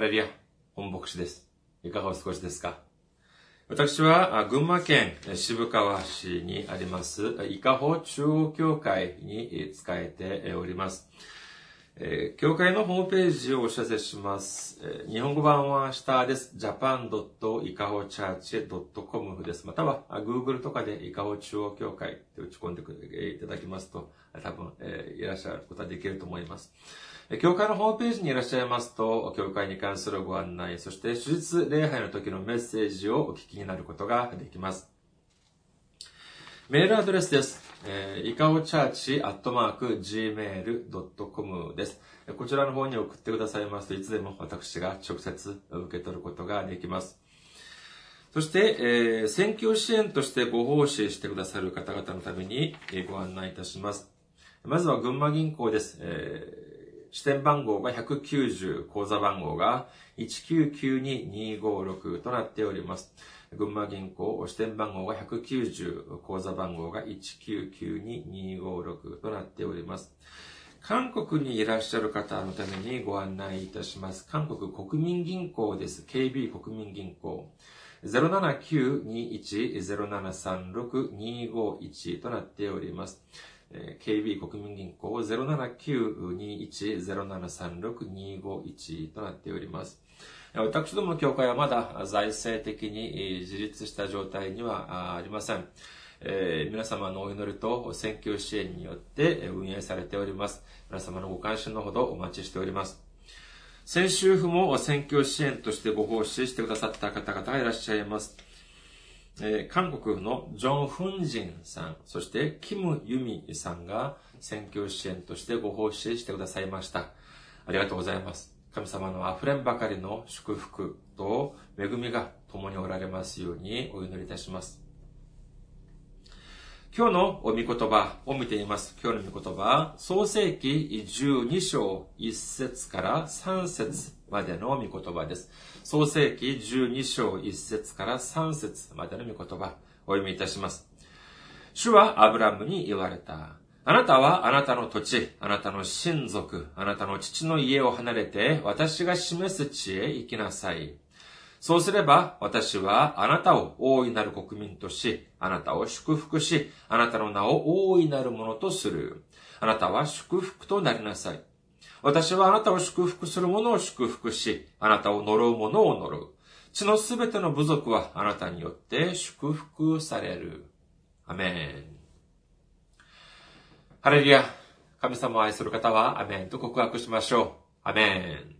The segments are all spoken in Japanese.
ハレリア、本牧師です。いかがお過ごしですか？私は、群馬県渋川市にあります、伊香保中央教会に使えております。え教会のホームページをお知らせします。日本語版は下です。japan.ikahochurch.com です。または、Google とかで伊香保中央教会って打ち込んでいただきますと、多分、いらっしゃることができると思います。え教会のホームページにいらっしゃいますと、教会に関するご案内、そして手術礼拝の時のメッセージをお聞きになることができます。メールアドレスです。えー、いかおチャーチアットマーク gmail.com です。こちらの方に送ってくださいますといつでも私が直接受け取ることができます。そして、えー選挙支援としてご奉仕してくださる方々のためにご案内いたします。まずは群馬銀行です。えー支店番号が190、口座番号が1992256となっております。群馬銀行支店番号が190、口座番号が1992256となっております。韓国にいらっしゃる方のためにご案内いたします。韓国国民銀行です。KB 国民銀行。079-21-0736-251となっております。KB 国民銀行079-21-0736-251となっております。私どもの教会はまだ財政的に自立した状態にはありません。えー皆様のお祈りと選挙支援によって運営されております。皆様のご関心のほどお待ちしております。先週府も選挙支援としてご奉仕してくださった方々がいらっしゃいます。えー韓国のジョン・フンジンさん、そしてキム・ユミさんが選挙支援としてご奉仕してくださいました。ありがとうございます。神様の溢れんばかりの祝福と恵みが共におられますようにお祈りいたします。今日のお御言葉を見ています。今日の御言葉は、創世記12章1節から3節までの御言葉です。創世記12章1節から3節までの御言葉、お読みいたします。主はアブラムに言われた。あなたはあなたの土地、あなたの親族、あなたの父の家を離れて、私が示す地へ行きなさい。そうすれば、私はあなたを大いなる国民とし、あなたを祝福し、あなたの名を大いなるものとする。あなたは祝福となりなさい。私はあなたを祝福する者を祝福し、あなたを呪う者を呪う。地のすべての部族はあなたによって祝福される。アメン。ハレルヤ。神様を愛する方はアメンと告白しましょう。アメン。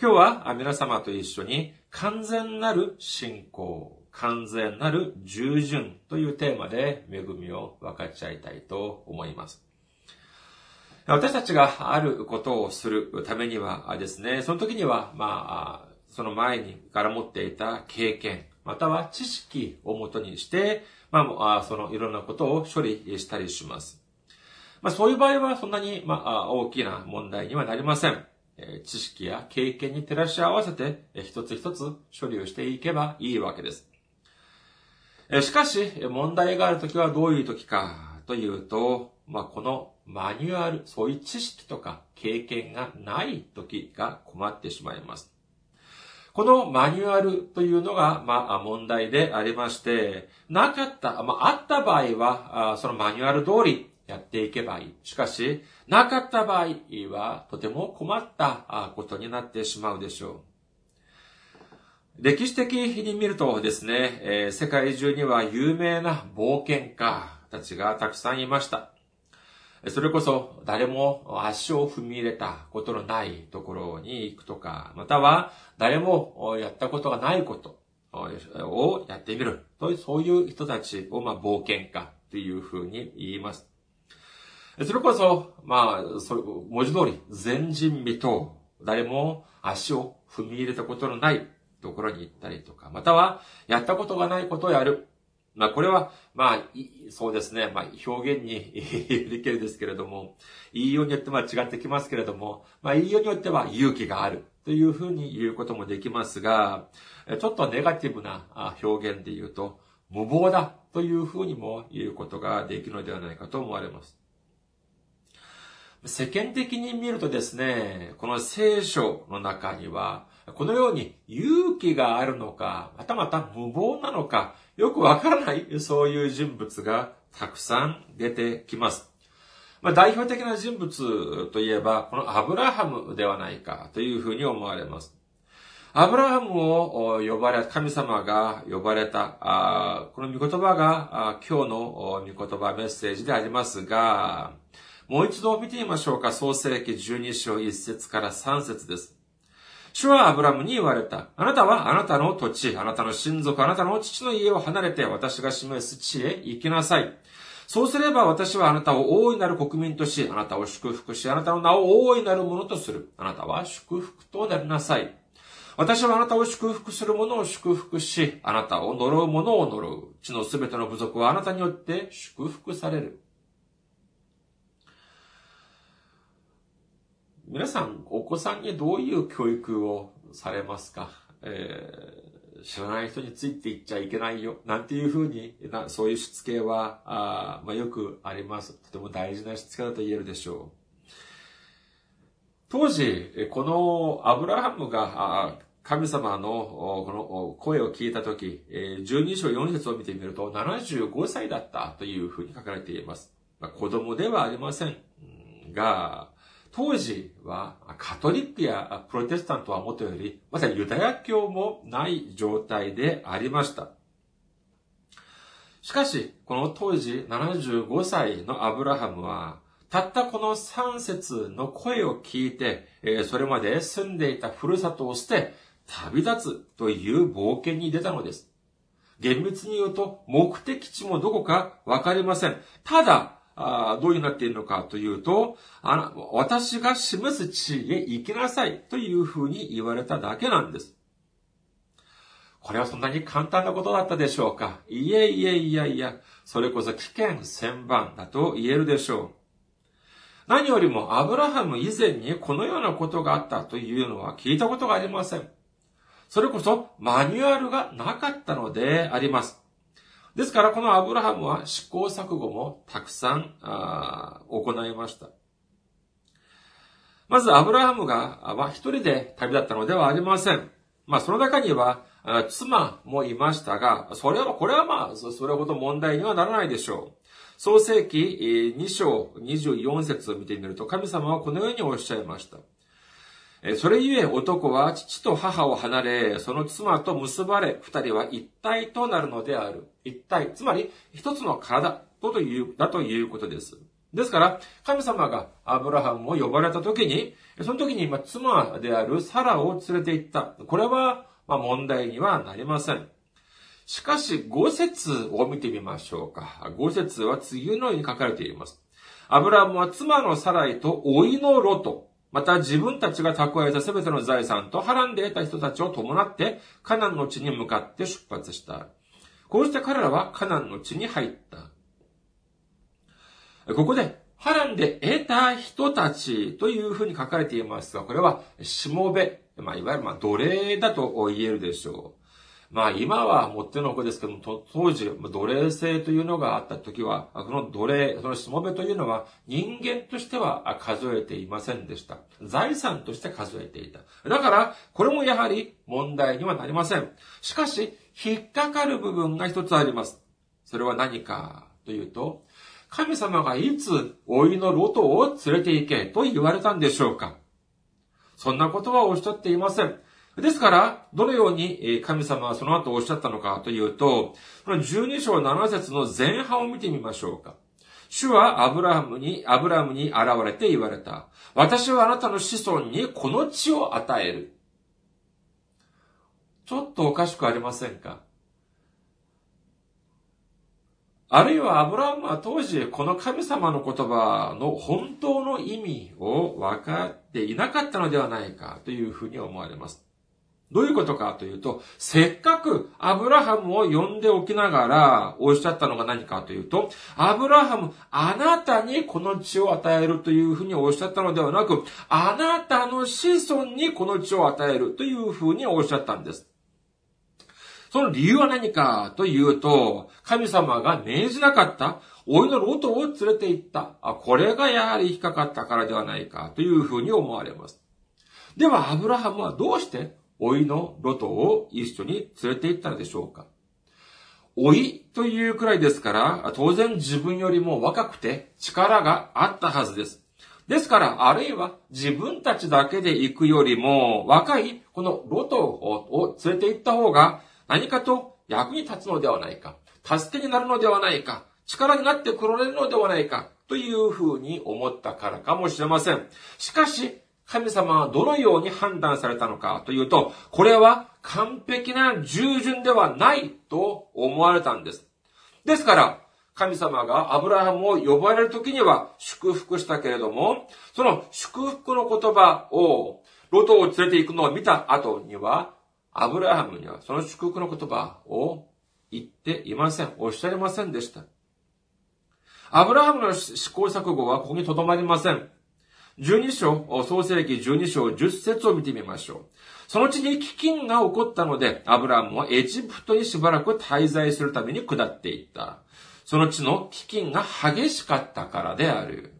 今日は皆様と一緒に完全なる信仰、完全なる従順というテーマで恵みを分かち合いたいと思います。私たちがあることをするためにはですね、その時には、まあ、その前にから持っていた経験、または知識をもとにして、まあ、そのいろんなことを処理したりします。まあ、そういう場合はそんなに、まあ、大きな問題にはなりません。知識や経験に照らし合わせて、一つ一つ処理をしていけばいいわけです。しかし、問題があるときはどういうときかというと、まあ、このマニュアル、そういう知識とか経験がないときが困ってしまいます。このマニュアルというのが、まあ、問題でありまして、なかった、まあ、あった場合は、そのマニュアル通りやっていけばいい。しかし、なかった場合は、とても困ったことになってしまうでしょう。歴史的に見るとですね、え世界中には有名な冒険家たちがたくさんいました。それこそ誰も足を踏み入れたことのないところに行くとか、または誰もやったことがないことをやってみる、そういう人たちをまあ冒険家というふうに言います。それこそ、まあ、それ、文字通り、前人未到。誰も足を踏み入れたことのないところに行ったりとか、または、やったことがないことをやる。まあ、これは、まあ、そうですね、まあ、表現に できるですけれども、言いようによっては違ってきますけれども、まあ、言いようによっては勇気があるというふうに言うこともできますが、ちょっとネガティブな表現で言うと、無謀だというふうにも言うことができるのではないかと思われます。世間的に見るとですね、この聖書の中には、このように勇気があるのか、またまた無謀なのか、よくわからない、そういう人物がたくさん出てきます。まあ、代表的な人物といえば、このアブラハムではないかというふうに思われます。アブラハムを呼ばれ、神様が呼ばれた、この御言葉が今日の御言葉メッセージでありますが、もう一度見てみましょうか。創世記12章1節から3節です。主はアブラムに言われた。あなたはあなたの土地、あなたの親族、あなたの父の家を離れて私が示す地へ行きなさい。そうすれば私はあなたを大いなる国民とし、あなたを祝福し、あなたの名を大いなるものとする。あなたは祝福となりなさい。私はあなたを祝福する者を祝福し、あなたを呪う者を呪う。地のすべての部族はあなたによって祝福される。皆さん、お子さんにどういう教育をされますか、えー、知らない人についていっちゃいけないよ。なんていうふうに、なそういうしつけは、あまあ、よくあります。とても大事なしつけだと言えるでしょう。当時、このアブラハムが神様のこの声を聞いたとき、12章4節を見てみると75歳だったというふうに書かれています。子供ではありませんが、当時はカトリックやプロテスタントはもとより、まさにユダヤ教もない状態でありました。しかし、この当時75歳のアブラハムは、たったこの3節の声を聞いて、それまで住んでいたふるさとを捨て、旅立つという冒険に出たのです。厳密に言うと、目的地もどこかわかりません。ただ、あどういうなっているのかというと、あの、私が示す地位へ行きなさいというふうに言われただけなんです。これはそんなに簡単なことだったでしょうか？いえいえいやいや、それこそ危険千番だと言えるでしょう。何よりもアブラハム以前にこのようなことがあったというのは聞いたことがありません。それこそマニュアルがなかったのであります。ですから、このアブラハムは試行錯誤もたくさん行いました。まず、アブラハムが、は一人で旅立ったのではありません。まあ、その中には、妻もいましたが、それは、これはまあ、それほど問題にはならないでしょう。創世記2章24節を見てみると、神様はこのようにおっしゃいました。それゆえ男は父と母を離れ、その妻と結ばれ、二人は一体となるのである。一体、つまり一つの体とという、だということです。ですから、神様がアブラハムを呼ばれた時に、その時に妻であるサラを連れて行った。これは、ま、問題にはなりません。しかし、五節を見てみましょうか。五節は次のように書かれています。アブラハムは妻のサライと老いのロト、また自分たちが蓄えたすべての財産と波乱で得た人たちを伴ってカナンの地に向かって出発した。こうして彼らはカナンの地に入った。ここで、波乱で得た人たちというふうに書かれていますが、これは、しもべ、まあ、いわゆる、まあ、奴隷だと言えるでしょう。まあ今はもってのほかですけども、当時、奴隷制というのがあった時は、この奴隷、そのしもべというのは人間としては数えていませんでした。財産として数えていた。だから、これもやはり問題にはなりません。しかし、引っかかる部分が一つあります。それは何かというと、神様がいつ老いのロトを連れて行けと言われたんでしょうかそんなことはおっしゃっていません。ですから、どのように神様はその後おっしゃったのかというと、この12章7節の前半を見てみましょうか。主はアブラハムに、アブラハムに現れて言われた。私はあなたの子孫にこの地を与える。ちょっとおかしくありませんか？あるいはアブラハムは当時この神様の言葉の本当の意味を分かっていなかったのではないかというふうに思われます。どういうことかというと、せっかくアブラハムを呼んでおきながらおっしゃったのが何かというと、アブラハム、あなたにこの地を与えるというふうにおっしゃったのではなく、あなたの子孫にこの地を与えるというふうにおっしゃったんです。その理由は何かというと、神様が命じなかった老いのロトを連れて行った。あ、これがやはり引っかかったからではないかというふうに思われます。では、アブラハムはどうして老いのロトを一緒に連れて行ったのでしょうか老いというくらいですから、当然自分よりも若くて力があったはずです。ですから、あるいは自分たちだけで行くよりも、若いこのロトを連れて行った方が何かと役に立つのではないか、助けになるのではないか、力になってくれるのではないか、というふうに思ったからかもしれません。しかし、神様はどのように判断されたのかというと、これは完璧な従順ではないと思われたんです。ですから、神様がアブラハムを呼ばれる時には祝福したけれども、その祝福の言葉を、ロトを連れて行くのを見た後には、アブラハムにはその祝福の言葉を言っていません。おっしゃりませんでした。アブラハムの試行錯誤はここに留まりません。12章、創世記12章10節を見てみましょう。その地に飢饉が起こったので、アブラハムはエジプトにしばらく滞在するために下っていった。その地の飢饉が激しかったからである。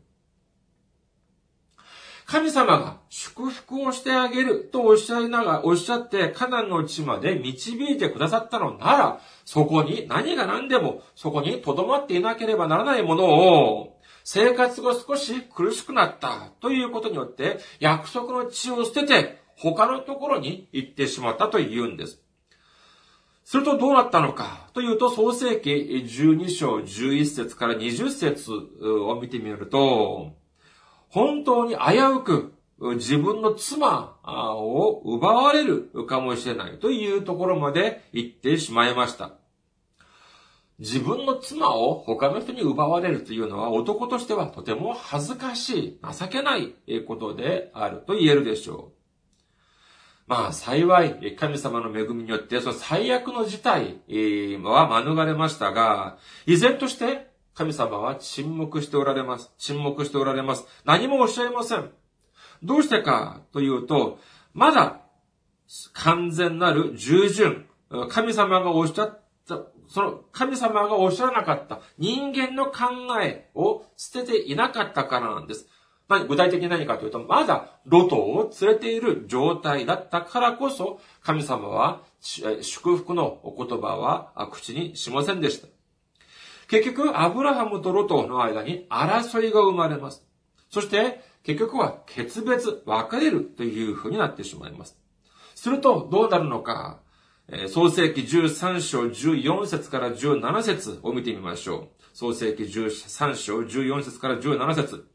神様が祝福をしてあげるとおっしゃいながら、おっしゃってカナンの地まで導いてくださったのなら、そこに何が何でもそこに留まっていなければならないものを生活が少し苦しくなったということによって、約束の地を捨てて、他のところに行ってしまったというんです。するとどうなったのかというと、創世記12章11節から20節を見てみると、本当に危うく自分の妻を奪われるかもしれないというところまで行ってしまいました。自分の妻を他の人に奪われるというのは男としてはとても恥ずかしい、情けないことであると言えるでしょう。まあ幸い、神様の恵みによって、その最悪の事態は免れましたが、依然として神様は沈黙しておられます。沈黙しておられます。何もおっしゃいません。どうしてかというと、まだ完全なる従順、神様がおっしゃった、その神様がおっしゃらなかった人間の考えを捨てていなかったからなんです。具体的に何かというと、まだロトを連れている状態だったからこそ、神様は祝福のお言葉は口にしませんでした。結局、アブラハムとロトの間に争いが生まれます。そして、結局は決別、別れるという風になってしまいます。すると、どうなるのか、創世記13章14節から17節を見てみましょう。創世記13章14節から17節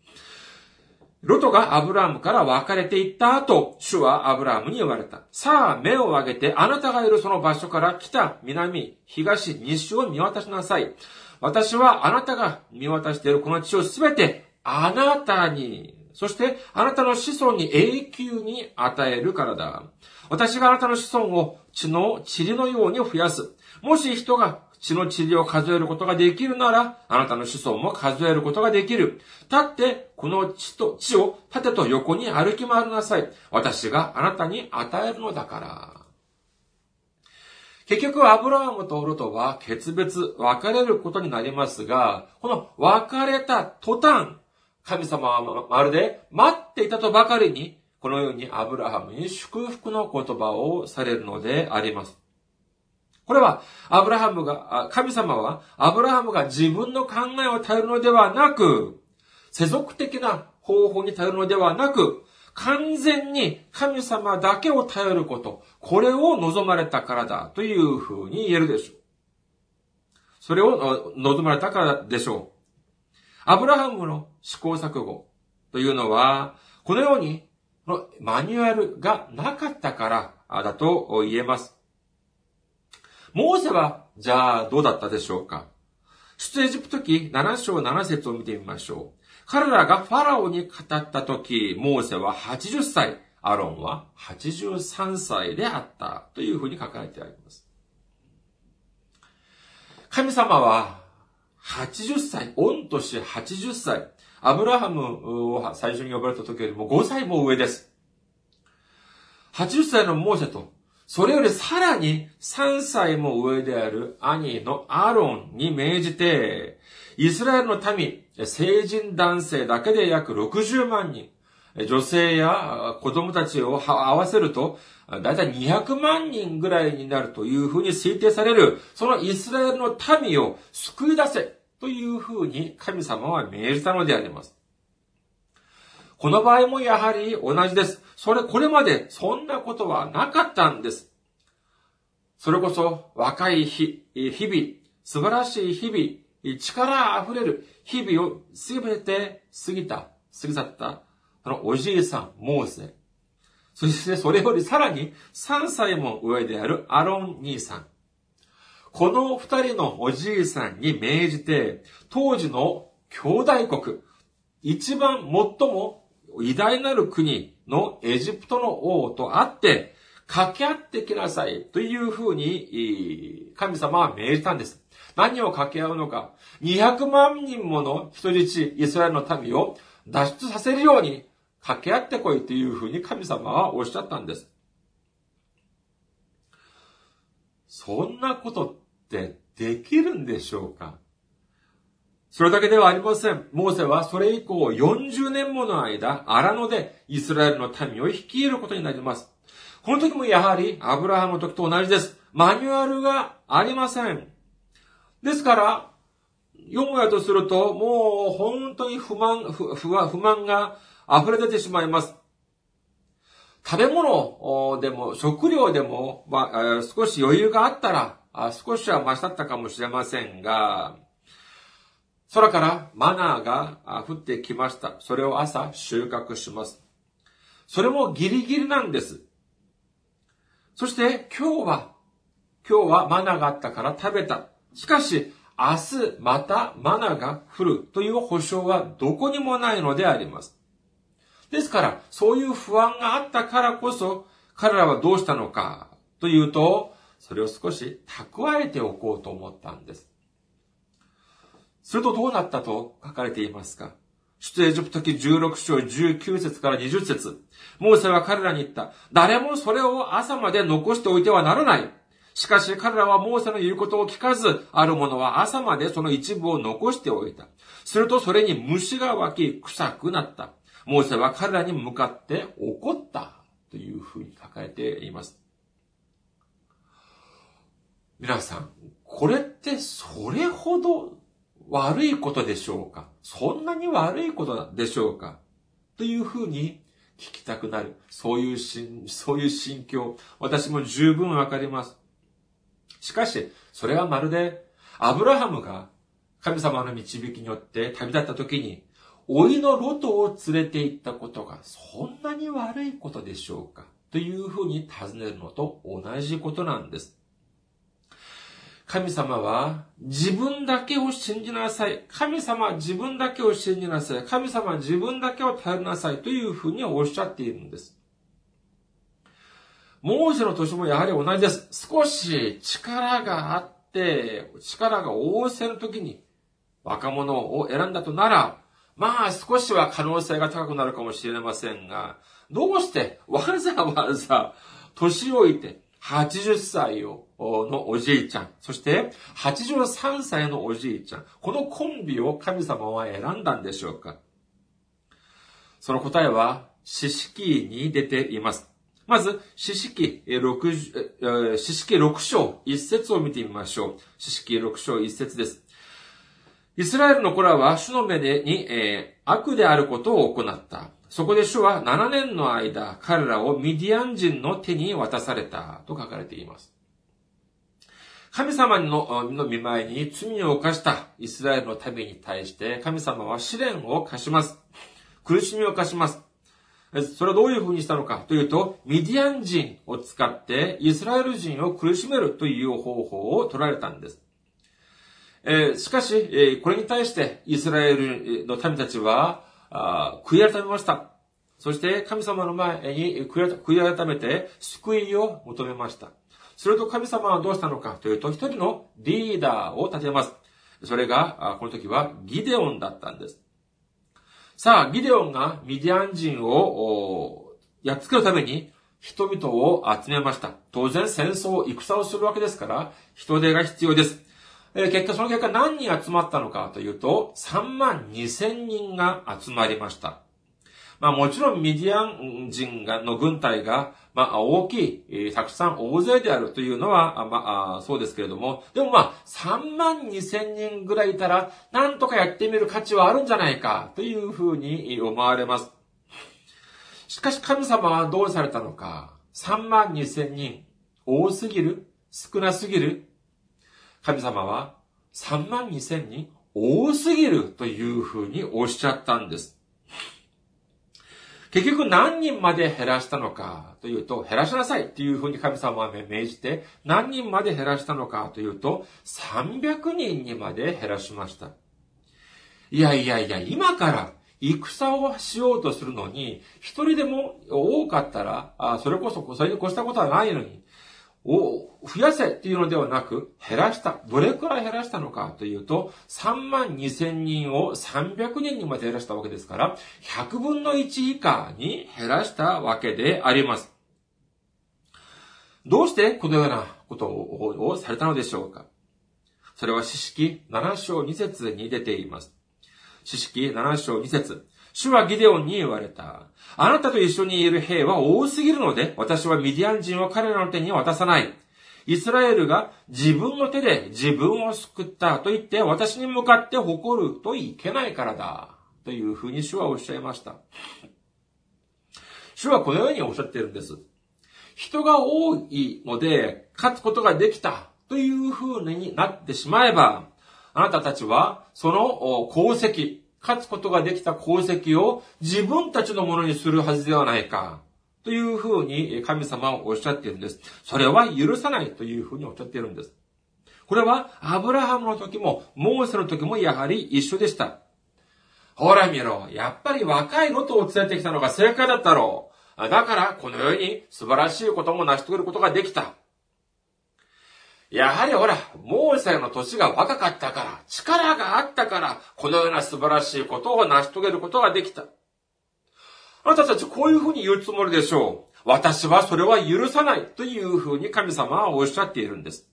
ロトがアブラハムから別れていった後、主はアブラハムに言われた。さあ、目を上げて、あなたがいるその場所から北、南、東、西を見渡しなさい。私はあなたが見渡しているこの地をすべてあなたに、そしてあなたの子孫に永久に与えるからだ。私があなたの子孫を血の塵のように増やす。もし人が血の塵を数えることができるなら、あなたの子孫も数えることができる。立って、この地と、地を縦と横に歩き回りなさい。私があなたに与えるのだから。結局、アブラハムとロトは決別、別れることになりますが、この別れた途端、神様はまるで待っていたとばかりに、このようにアブラハムに祝福の言葉をされるのであります。これは、アブラハムが、神様は、アブラハムが自分の考えを頼るのではなく、世俗的な方法に頼るのではなく、完全に神様だけを頼ること、これを望まれたからだというふうに言えるでしょう。それを望まれたからでしょう。アブラハムの試行錯誤というのは、このようにマニュアルがなかったからだと言えます。モーセは、じゃあどうだったでしょうか出エジプト記7章7節を見てみましょう。彼らがファラオに語った時、モーセは80歳、アロンは83歳であったというふうに書かれてあります。神様は80歳、御年80歳、アブラハムを最初に呼ばれた時よりも5歳も上です。80歳のモーセとそれよりさらに3歳も上である兄のアロンに命じて、イスラエルの民、成人男性だけで約60万人、女性や子供たちを合わせると、だいたい200万人ぐらいになるというふうに推定される、そのイスラエルの民を救い出せというふうに神様は命じたのであります。この場合もやはり同じです。それ、これまでそんなことはなかったんです。それこそ若い日、日々、素晴らしい日々、力あふれる日々をすべて過ぎた、過ぎ去った、そのおじいさん、モーセ。そしてそれよりさらに3歳も上であるアロン兄さん。この二人のおじいさんに命じて、当時の兄弟国、一番最も偉大なる国のエジプトの王と会って、掛け合ってきなさいというふうに神様は命じたんです。何を掛け合うのか。200万人もの人質、イスラエルの民を脱出させるように掛け合ってこいというふうに神様はおっしゃったんです。そんなことってできるんでしょうか？それだけではありません。モーセはそれ以降40年もの間、荒野でイスラエルの民を率いることになります。この時もやはりアブラハムの時と同じです。マニュアルがありません。ですから、読むやとすると、もう本当に不満、不不満が溢れ出てしまいます。食べ物でも、食料でも、まあ、少し余裕があったら、少しは増しだったかもしれませんが、空からマナーが降ってきました。それを朝収穫します。それもギリギリなんです。そして今日は、今日はマナーがあったから食べた。しかし、明日またマナーが降るという保証はどこにもないのであります。ですから、そういう不安があったからこそ、彼らはどうしたのかというと、それを少し蓄えておこうと思ったんです。するとどうなったと書かれていますか？出エジプト記16章19節から20節モーセは彼らに言った。誰もそれを朝まで残しておいてはならない。しかし彼らはモーセの言うことを聞かず、ある者は朝までその一部を残しておいた。するとそれに虫が湧き、臭くなった。モーセは彼らに向かって怒った。というふうに書かれています。皆さん、これってそれほど悪いことでしょうか？そんなに悪いことでしょうか？というふうに聞きたくなる。そういう心、そういう心境。私も十分わかります。しかし、それはまるで、アブラハムが神様の導きによって旅立った時に、老いのロトを連れて行ったことがそんなに悪いことでしょうか？というふうに尋ねるのと同じことなんです。神様は自分だけを信じなさい。神様は自分だけを信じなさい。神様は自分だけを頼りなさいというふうにおっしゃっているんです。モーセの年もやはり同じです。少し力があって、力が旺盛の時に若者を選んだとなら、まあ少しは可能性が高くなるかもしれませんが、どうしてわざわざ年老いて80歳をのおじいちゃん、そして83歳のおじいちゃん、このコンビを神様は選んだんでしょうか？その答えは、四式に出ています。まず、四式六、四式六章一節を見てみましょう。四式六章一節です。イスラエルの子らは主の目に、えー、悪であることを行った。そこで主は7年の間、彼らをミディアン人の手に渡されたと書かれています。神様のの見舞いに罪を犯したイスラエルの民に対して神様は試練を課します。苦しみを課します。それはどういう風にしたのかというと、ミディアン人を使ってイスラエル人を苦しめるという方法を取られたんです。えしかしえ、これに対してイスラエルの民たちは、あ悔い改めました。そして神様の前に悔い改めて救いを求めました。すると神様はどうしたのかというと、一人のリーダーを立てます。それが、この時はギデオンだったんです。さあ、ギデオンがミディアン人をやっつけるために、人々を集めました。当然戦争、戦をするわけですから、人手が必要です。え、結果、その結果何人集まったのかというと、3万2千人が集まりました。まあもちろんミディアン人がの軍隊が、まあ大きい、えー、たくさん大勢であるというのは、まあそうですけれども、でもまあ3万2千人ぐらいいたら、なんとかやってみる価値はあるんじゃないかというふうに思われます。しかし神様はどうされたのか。3万2千人。多すぎる？少なすぎる？神様は3万2千人多すぎるというふうにおっしゃったんです。結局何人まで減らしたのかというと、減らしなさいっていうふうに神様は命じて、何人まで減らしたのかというと、300人にまで減らしました。いやいやいや、今から戦をしようとするのに、一人でも多かったら、それこそ、それに越したことはないのに、を増やせっていうのではなく、減らした。どれくらい減らしたのかというと、3万2千人を300人にまで減らしたわけですから、100分の1以下に減らしたわけであります。どうしてこのようなことをされたのでしょうかそれは四式7章2節に出ています。四式7章2節主はギデオンに言われた。あなたと一緒にいる兵は多すぎるので、私はミディアン人を彼らの手に渡さない。イスラエルが自分の手で自分を救ったと言って私に向かって誇るといけないからだ。というふうに主はおっしゃいました。主はこのようにおっしゃっているんです。人が多いので勝つことができたというふうになってしまえば、あなたたちはその功績、勝つことができた功績を自分たちのものにするはずではないか。というふうに神様はおっしゃっているんです。それは許さないというふうにおっしゃっているんです。これはアブラハムの時も、モーセの時もやはり一緒でした。ほら見ろ。やっぱり若いロトを連れてきたのが正解だったろう。だからこのように素晴らしいことも成し遂げることができた。やはりほら、モーセの年が若かったから、力があったから、このような素晴らしいことを成し遂げることができた。あなたたちこういうふうに言うつもりでしょう。私はそれは許さないというふうに神様はおっしゃっているんです。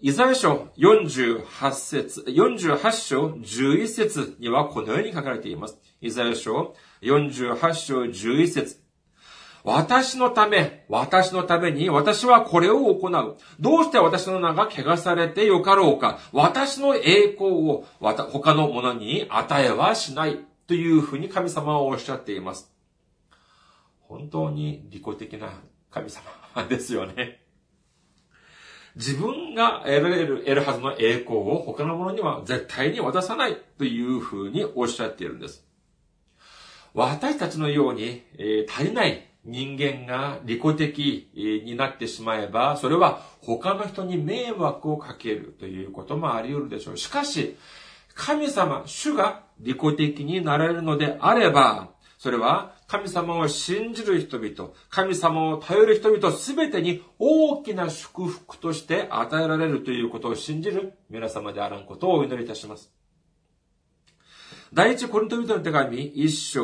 イザヤ書48節、48章11節にはこのように書かれています。イザヤ書48章11節私のため、私のために私はこれを行う。どうして私の名が汚されてよかろうか。私の栄光を他の者に与えはしない。というふうに神様はおっしゃっています。本当に利己的な神様ですよね。自分が得られる、得るはずの栄光を他の者には絶対に渡さないというふうにおっしゃっているんです。私たちのように、えー、足りない人間が利己的になってしまえば、それは他の人に迷惑をかけるということもあり得るでしょう。しかし、神様、主が利己的になられるのであれば、それは神様を信じる人々、神様を頼る人々すべてに大きな祝福として与えられるということを信じる皆様であらんことをお祈りいたします。第一コリント人の手紙一章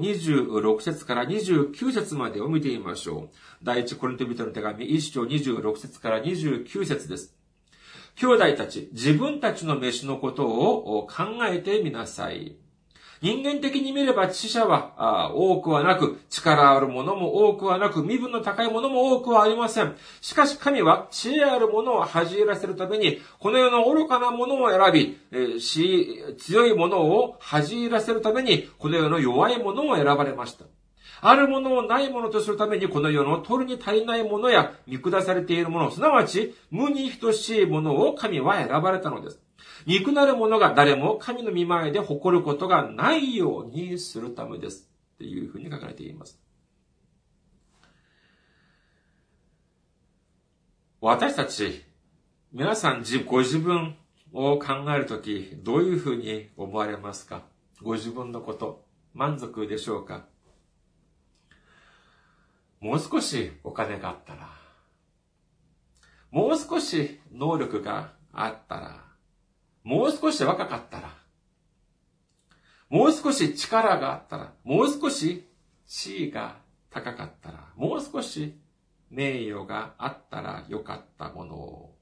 26節から29節までを見てみましょう。第一コリント人の手紙一章26節から29節です。兄弟たち、自分たちの飯のことを考えてみなさい。人間的に見れば知者は多くはなく、力あるものも多くはなく、身分の高いものも多くはありません。しかし神は知恵あるものを恥じらせるために、この世の愚かなものを選びえ、強いものを恥じらせるために、この世の弱いものを選ばれました。あるものをないものとするために、この世の取るに足りないものや見下されているもの、すなわち無に等しいものを神は選ばれたのです。憎なる者が誰も神の見前で誇ることがないようにするためです。っていうふうに書かれています。私たち、皆さんご自分を考えるとき、どういうふうに思われますか？ご自分のこと、満足でしょうか？もう少しお金があったら、もう少し能力があったら、もう少し若かったら、もう少し力があったら、もう少し地位が高かったら、もう少し名誉があったらよかったものを。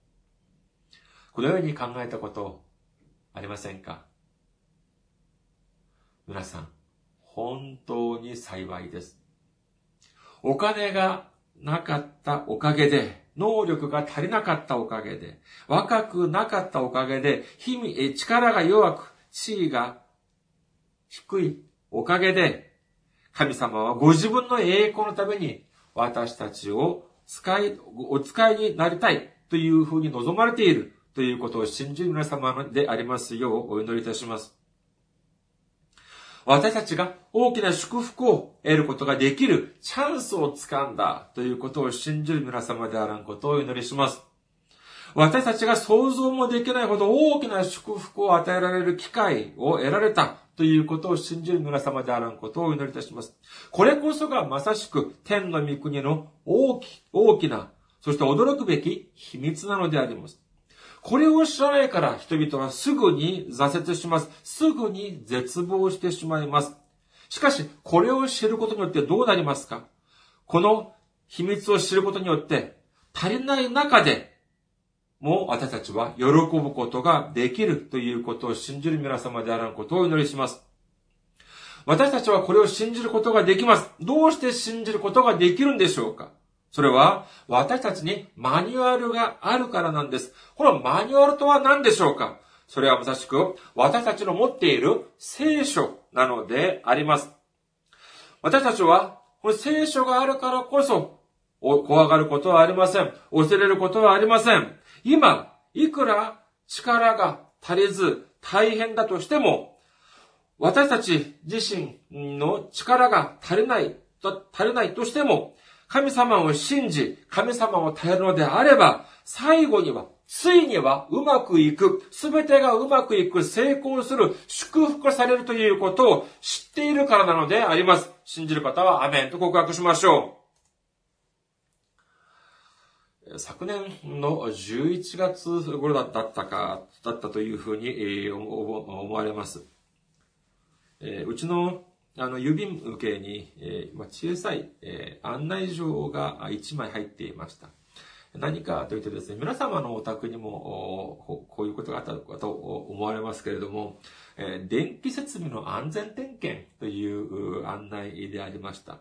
このように考えたことありませんか？皆さん、本当に幸いです。お金がなかったおかげで、能力が足りなかったおかげで、若くなかったおかげで、日々力が弱く、地位が低いおかげで、神様はご自分の栄光のために私たちを使い、お使いになりたいというふうに望まれているということを信じる皆様でありますようお祈りいたします。私たちが大きな祝福を得ることができるチャンスを掴んだということを信じる皆様であらんことをお祈りします。私たちが想像もできないほど大きな祝福を与えられる機会を得られたということを信じる皆様であらんことをお祈りいたします。これこそがまさしく天の御国の大き、大きな、そして驚くべき秘密なのであります。これを知らないから人々はすぐに挫折します。すぐに絶望してしまいます。しかし、これを知ることによってどうなりますか？この秘密を知ることによって、足りない中で、も私たちは喜ぶことができるということを信じる皆様であることをお祈りします。私たちはこれを信じることができます。どうして信じることができるんでしょうか？それは、私たちにマニュアルがあるからなんです。このマニュアルとは何でしょうか？それはまさしく、私たちの持っている聖書なのであります。私たちは、この聖書があるからこそ、怖がることはありません。恐れることはありません。今、いくら力が足りず大変だとしても、私たち自身の力が足りない、足りないとしても、神様を信じ、神様を頼るのであれば、最後には、ついにはうまくいく、すべてがうまくいく、成功する、祝福されるということを知っているからなのであります。信じる方はアメンと告白しましょう。昨年の11月頃だったか、だったというふうに思われます。うちのあの、郵便受けに、えー、まあ、小さい、えー、案内状が1枚入っていました。何かというとですね、皆様のお宅にもこういうことがあったかと思われますけれども、えー、電気設備の安全点検という案内でありました。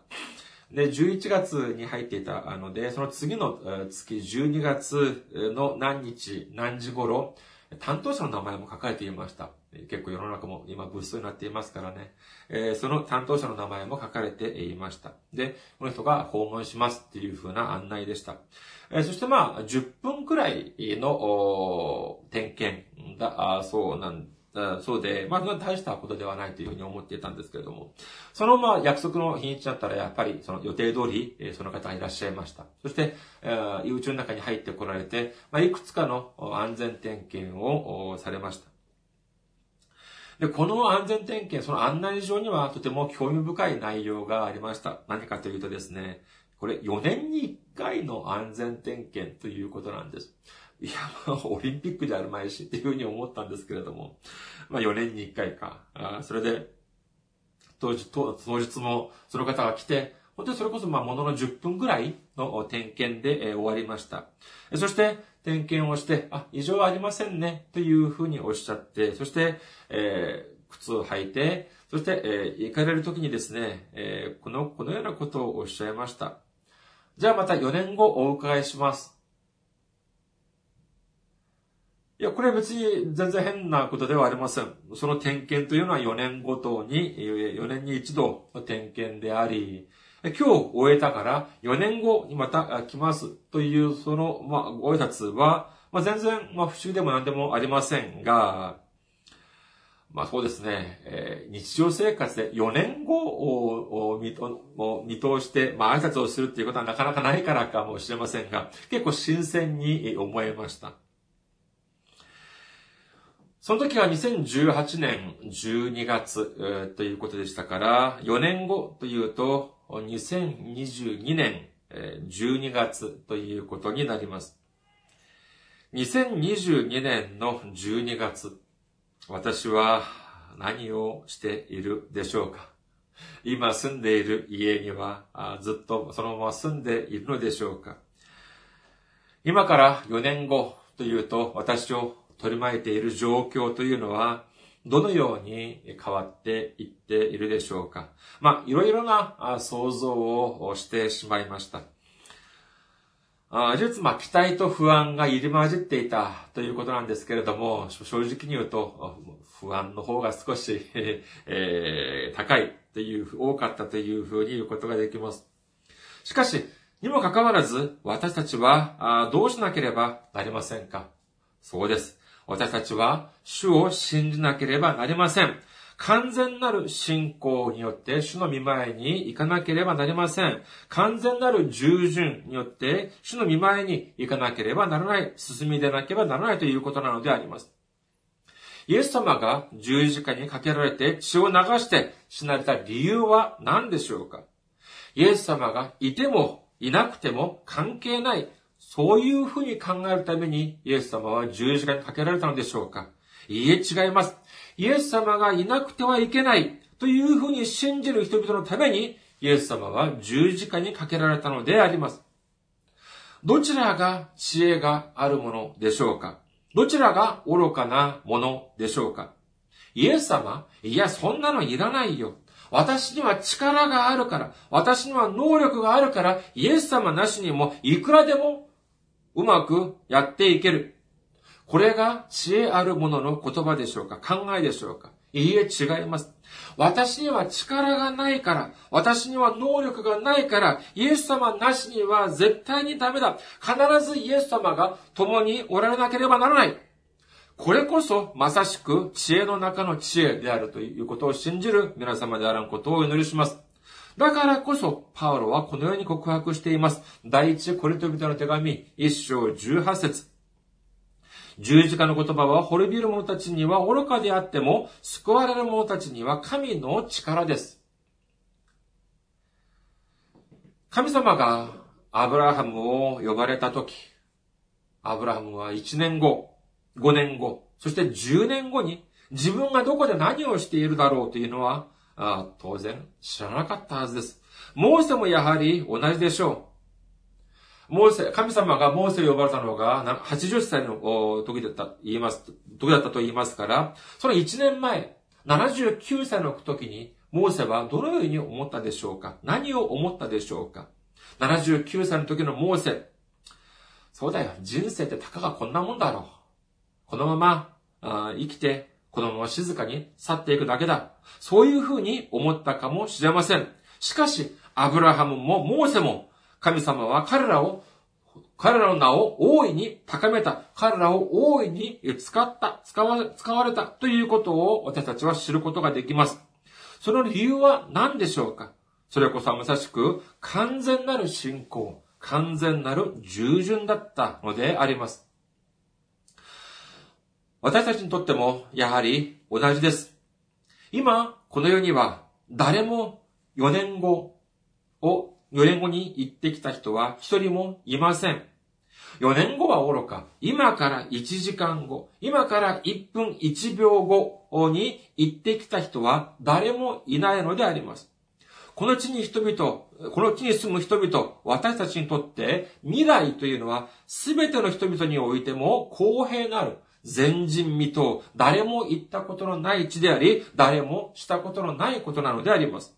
で、11月に入っていたので、その次の月12月の何日、何時頃、担当者の名前も書かれていました。結構世の中も今物騒になっていますからね。えー、その担当者の名前も書かれていました。で、この人が訪問しますっていう風な案内でした。えー、そしてまあ、10分くらいの点検だそうなんだそうで、まあ、大したことではないというふうに思っていたんですけれども、そのまあ、約束の日にちだったら、やっぱりその予定通り、その方がいらっしゃいました。そして、宇宙の中に入ってこられて、まあ、いくつかの安全点検をされました。で、この安全点検、その案内状にはとても興味深い内容がありました。何かというとですね、これ4年に1回の安全点検ということなんです。いや、まあ、オリンピックであるまいしっていうふうに思ったんですけれども、まあ4年に1回か。あそれで、当日、当日もその方が来て、本当にそれこそまあものの10分ぐらいの点検で、え終わりました。そして、点検をして、あ、異常ありませんね、というふうにおっしゃって、そして、えー、靴を履いて、そして、えー、行かれるときにですね、えー、この、このようなことをおっしゃいました。じゃあまた4年後お伺いします。いや、これ別に全然変なことではありません。その点検というのは4年ごとに、4年に一度の点検であり、今日終えたから4年後にまた来ますという、その、まあ、ご挨拶は、まあ、全然、まあ、不思議でも何でもありませんが、まあそうですね、えー、日常生活で4年後を見通して、まあ挨拶をするっていうことはなかなかないからかもしれませんが、結構新鮮に思えました。その時は2018年12月、えー、ということでしたから、4年後というと、2022年12月ということになります。2022年の12月、私は何をしているでしょうか？今住んでいる家にはずっとそのまま住んでいるのでしょうか？今から4年後というと私を取り巻いている状況というのはどのように変わっていっているでしょうかまあ、いろいろな想像をしてしまいました。実は期待と不安が入り混じっていたということなんですけれども、正直に言うと、不安の方が少し、えー、高いという、多かったというふうに言うことができます。しかし、にもかかわらず、私たちはどうしなければなりませんかそうです。私たちは主を信じなければなりません。完全なる信仰によって主の見前に行かなければなりません。完全なる従順によって主の見前に行かなければならない、進みでなければならないということなのであります。イエス様が十字架にかけられて血を流して死なれた理由は何でしょうか？イエス様がいてもいなくても関係ない、そういうふうに考えるためにイエス様は十字架にかけられたのでしょうか？いいえ、違います。イエス様がいなくてはいけないというふうに信じる人々のために、イエス様は十字架にかけられたのであります。どちらが知恵があるものでしょうか？どちらが愚かなものでしょうか？イエス様いや、そんなのいらないよ。私には力があるから、私には能力があるから、イエス様なしにもいくらでもうまくやっていける。これが知恵あるものの言葉でしょうか？考えでしょうか？いいえ、違います。私には力がないから、私には能力がないから、イエス様なしには絶対にダメだ。必ずイエス様が共におられなければならない。これこそまさしく知恵の中の知恵であるということを信じる皆様であらんことをお祈りします。だからこそ、パウロはこのように告白しています。第一コリト人の手紙、一章十八節十字架の言葉は滅びる者たちには愚かであっても、救われる者たちには神の力です。神様がアブラハムを呼ばれたとき、アブラハムは1年後、5年後、そして10年後に自分がどこで何をしているだろうというのは、あ当然知らなかったはずです。モーセもやはり同じでしょう。モーセ、神様がモーセを呼ばれたのが、80歳の時だった、言います、時だったと言いますから、その1年前、79歳の時に、モーセはどのように思ったでしょうか？何を思ったでしょうか ?79 歳の時のモーセ。そうだよ。人生ってたかがこんなもんだろう。このままあ生きて、このまま静かに去っていくだけだ。そういうふうに思ったかもしれません。しかし、アブラハムもモーセも神様は彼らを、彼らの名を大いに高めた。彼らを大いに使った、使わ使われたということを私たちは知ることができます。その理由は何でしょうか？それこそまさしく完全なる信仰、完全なる従順だったのであります。私たちにとってもやはり同じです。今、この世には誰も4年後を4年後に行ってきた人は一人もいません。4年後は愚か、今から1時間後、今から1分1秒後に行ってきた人は誰もいないのであります。この地に人々、この地に住む人々、私たちにとって未来というのは全ての人々においても公平なる。前人未到、誰も行ったことのない地であり、誰もしたことのないことなのであります。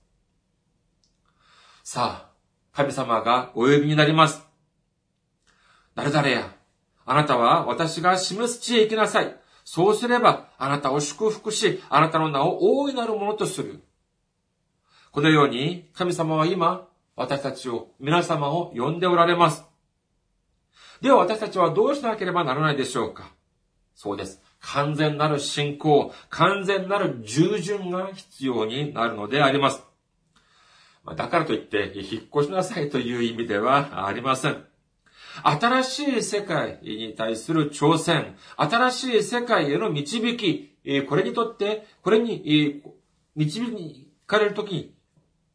さあ、神様がお呼びになります。誰々や、あなたは私が示す地へ行きなさい。そうすれば、あなたを祝福し、あなたの名を大いなるものとする。このように、神様は今、私たちを、皆様を呼んでおられます。では私たちはどうしなければならないでしょうかそうです。完全なる信仰、完全なる従順が必要になるのであります。だからといって、引っ越しなさいという意味ではありません。新しい世界に対する挑戦、新しい世界への導き、これにとって、これに導かれるときに、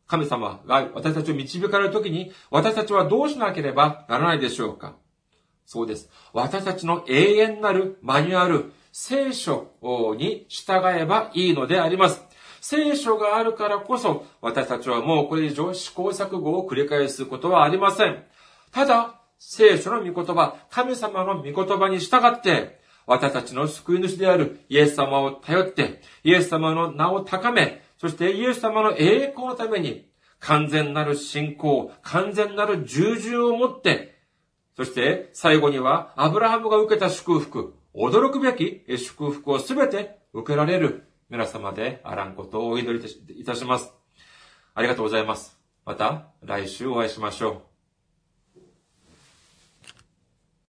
神様が私たちを導かれるときに、私たちはどうしなければならないでしょうかそうです。私たちの永遠なるマニュアル、聖書に従えばいいのであります。聖書があるからこそ、私たちはもうこれ以上試行錯誤を繰り返すことはありません。ただ、聖書の御言葉、神様の御言葉に従って、私たちの救い主であるイエス様を頼って、イエス様の名を高め、そしてイエス様の栄光のために、完全なる信仰、完全なる従順を持って、そして最後にはアブラハムが受けた祝福、驚くべき祝福をすべて受けられる皆様であらんことをお祈りいたします。ありがとうございます。また来週お会いしましょう。